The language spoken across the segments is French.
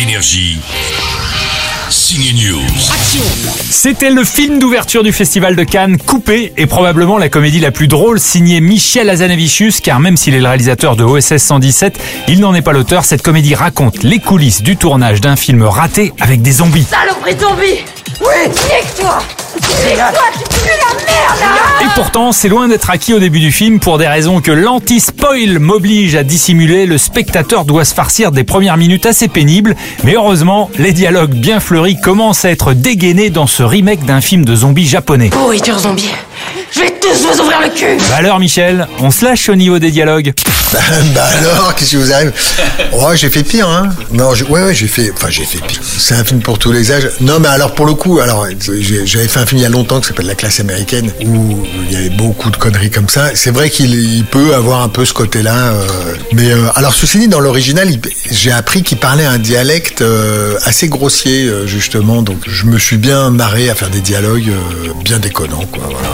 Énergie. Signe News. C'était le film d'ouverture du Festival de Cannes, Coupé, et probablement la comédie la plus drôle signée Michel Azanavicius, car même s'il est le réalisateur de OSS 117, il n'en est pas l'auteur. Cette comédie raconte les coulisses du tournage d'un film raté avec des zombies. Saloperie de zombie Oui Nique-toi Et pourtant, c'est loin d'être acquis au début du film pour des raisons que l'anti-spoil m'oblige à dissimuler. Le spectateur doit se farcir des premières minutes assez pénibles, mais heureusement, les dialogues bien fleuris commencent à être dégainés dans ce remake d'un film de zombies japonais. Pourriture zombie Je vais tous vous ouvrir le cul Bah alors Michel, on se lâche au niveau des dialogues Bah, bah alors, qu'est-ce qui vous arrive Oh, j'ai fait pire, hein Non, ouais, ouais, j'ai fait, enfin, j'ai fait pire. C'est un film pour tous les âges. Non, mais alors pour le coup, alors j'avais fait un film il y a longtemps qui s'appelle La classe américaine où il y avait beaucoup de conneries comme ça. C'est vrai qu'il il peut avoir un peu ce côté-là, euh, mais euh, alors ceci dit, dans l'original, j'ai appris qu'il parlait un dialecte euh, assez grossier justement, donc je me suis bien marré à faire des dialogues euh, bien déconnants, quoi. Voilà.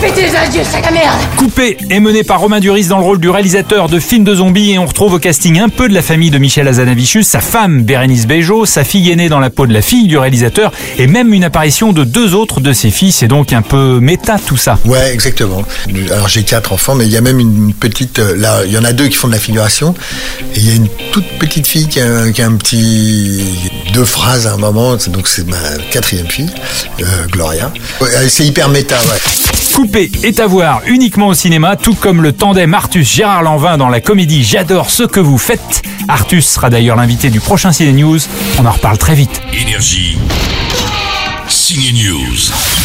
Merde Coupé est mené par Romain Duris dans le rôle du réalisateur de films de zombies et on retrouve au casting un peu de la famille de Michel Azanavicius, sa femme Bérénice Bejo, sa fille aînée dans la peau de la fille du réalisateur et même une apparition de deux autres de ses filles. C'est donc un peu méta tout ça. Ouais, exactement. Alors j'ai quatre enfants, mais il y a même une petite. euh, Là, il y en a deux qui font de la figuration, et il y a une toute petite fille qui a, un- qui a un petit deux phrases à un moment. Donc c'est ma quatrième fille, euh, Gloria. Ouais, c'est hyper méta, ouais. Coupé est à voir uniquement au cinéma, tout comme le tandem Artus-Gérard Lanvin dans la comédie J'adore ce que vous faites. Artus sera d'ailleurs l'invité du prochain Ciné News. On en reparle très vite. Énergie. Signe News.